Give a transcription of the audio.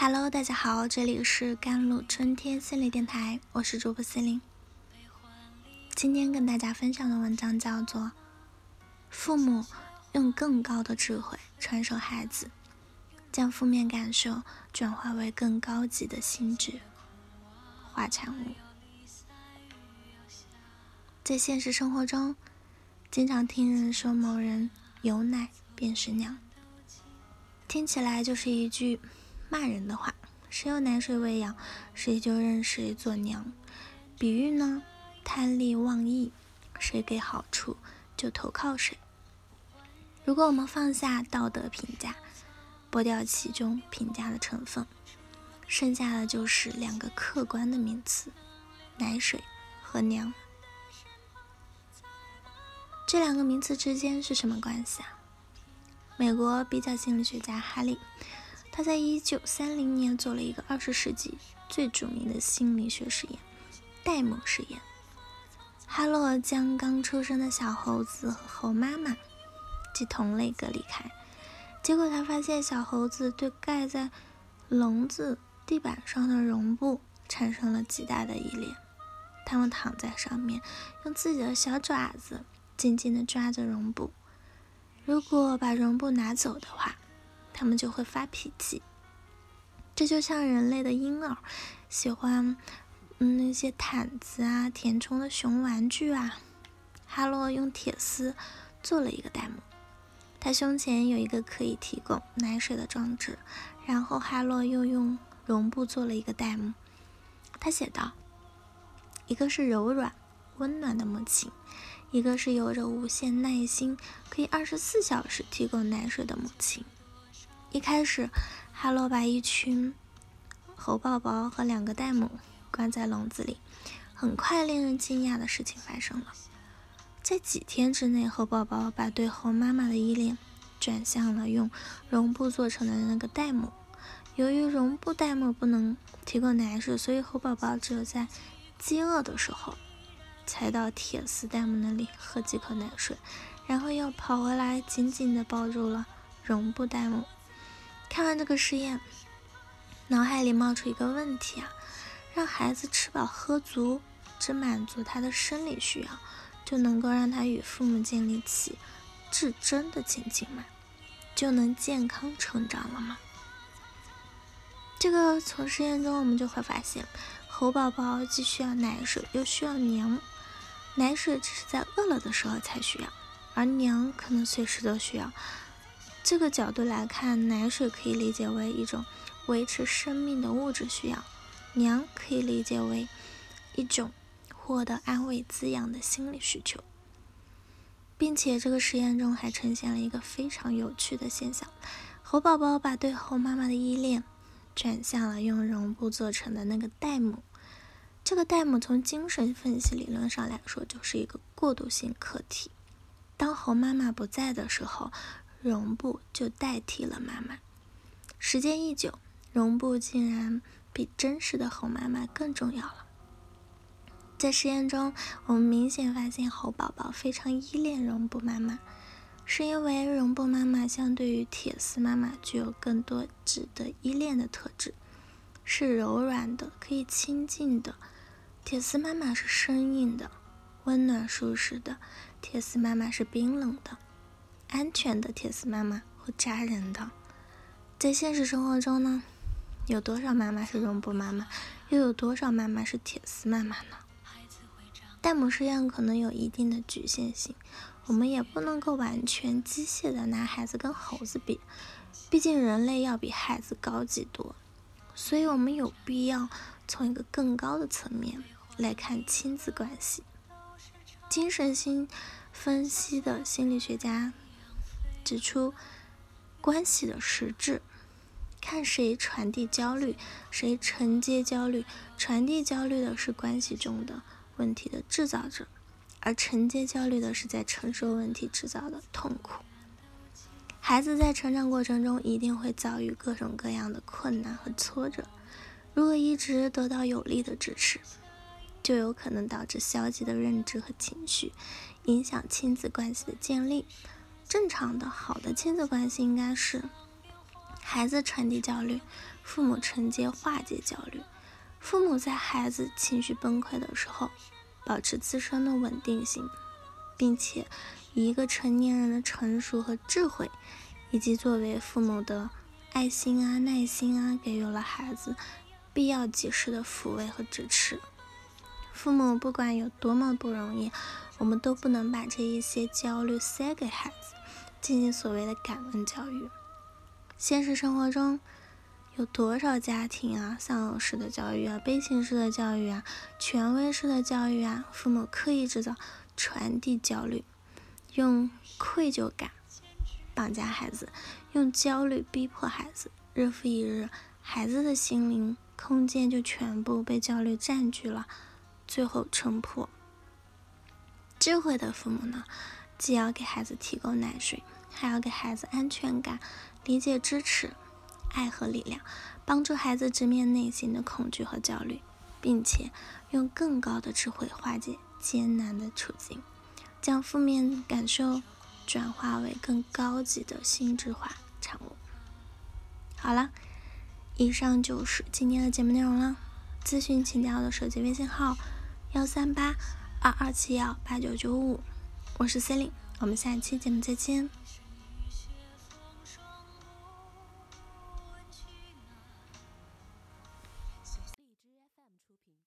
Hello，大家好，这里是甘露春天心理电台，我是主播心灵。今天跟大家分享的文章叫做《父母用更高的智慧传授孩子，将负面感受转化为更高级的心智》。华产物。在现实生活中，经常听人说某人有奶便是娘，听起来就是一句。骂人的话，谁有奶水喂养，谁就认谁做娘。比喻呢，贪利忘义，谁给好处就投靠谁。如果我们放下道德评价，剥掉其中评价的成分，剩下的就是两个客观的名词：奶水和娘。这两个名词之间是什么关系啊？美国比较心理学家哈利。他在一九三零年做了一个二十世纪最著名的心理学实验——戴蒙实验。哈洛将刚出生的小猴子和猴妈妈及同类隔离开，结果他发现小猴子对盖在笼子地板上的绒布产生了极大的依恋，它们躺在上面，用自己的小爪子紧紧地抓着绒布。如果把绒布拿走的话，他们就会发脾气，这就像人类的婴儿喜欢嗯那些毯子啊、填充的熊玩具啊。哈洛用铁丝做了一个戴姆，他胸前有一个可以提供奶水的装置。然后哈洛又用绒布做了一个戴姆，他写道：“一个是柔软温暖的母亲，一个是有着无限耐心，可以二十四小时提供奶水的母亲。”一开始，哈罗把一群猴宝宝和两个戴姆关在笼子里。很快，令人惊讶的事情发生了。在几天之内，猴宝宝把对猴妈妈的依恋转向了用绒布做成的那个戴姆。由于绒布戴姆不能提供奶水，所以猴宝宝只有在饥饿的时候才到铁丝戴姆那里喝几口奶水，然后又跑回来紧紧地抱住了绒布戴姆。看完这个实验，脑海里冒出一个问题啊：让孩子吃饱喝足，只满足他的生理需要，就能够让他与父母建立起至真的亲情吗？就能健康成长了吗？这个从实验中我们就会发现，猴宝宝既需要奶水，又需要娘。奶水只是在饿了的时候才需要，而娘可能随时都需要。这个角度来看，奶水可以理解为一种维持生命的物质需要，娘可以理解为一种获得安慰滋养的心理需求，并且这个实验中还呈现了一个非常有趣的现象：猴宝宝把对猴妈妈的依恋转向了用绒布做成的那个戴姆。这个戴姆从精神分析理论上来说就是一个过渡性客体，当猴妈妈不在的时候。绒布就代替了妈妈。时间一久，绒布竟然比真实的猴妈妈更重要了。在实验中，我们明显发现猴宝宝非常依恋绒布妈妈，是因为绒布妈妈相对于铁丝妈妈具有更多值得依恋的特质，是柔软的、可以亲近的；铁丝妈妈是生硬的、温暖舒适的；铁丝妈妈是冰冷的。安全的铁丝妈妈会扎人的。在现实生活中呢，有多少妈妈是绒布妈妈，又有多少妈妈是铁丝妈妈呢？戴姆实验可能有一定的局限性，我们也不能够完全机械的拿孩子跟猴子比，毕竟人类要比孩子高级多。所以我们有必要从一个更高的层面来看亲子关系。精神性分析的心理学家。指出关系的实质，看谁传递焦虑，谁承接焦虑。传递焦虑的是关系中的问题的制造者，而承接焦虑的是在承受问题制造的痛苦。孩子在成长过程中一定会遭遇各种各样的困难和挫折，如果一直得到有力的支持，就有可能导致消极的认知和情绪，影响亲子关系的建立。正常的好的亲子关系应该是孩子传递焦虑，父母承接化解焦虑。父母在孩子情绪崩溃的时候，保持自身的稳定性，并且以一个成年人的成熟和智慧，以及作为父母的爱心啊、耐心啊，给予了孩子必要及时的抚慰和支持。父母不管有多么不容易，我们都不能把这一些焦虑塞给孩子，进行所谓的感恩教育。现实生活中，有多少家庭啊，丧偶式的教育啊，悲情式的教育啊，权威式的教育啊，父母刻意制造、传递焦虑，用愧疚感绑架孩子，用焦虑逼迫孩子，日复一日，孩子的心灵空间就全部被焦虑占据了。最后撑破。智慧的父母呢，既要给孩子提供奶水，还要给孩子安全感、理解、支持、爱和力量，帮助孩子直面内心的恐惧和焦虑，并且用更高的智慧化解艰难的处境，将负面感受转化为更高级的心智化产物。好了，以上就是今天的节目内容了。咨询请加我的手机微信号。幺三八二二七幺八九九五，我是 Celine，我们下一期节目再见。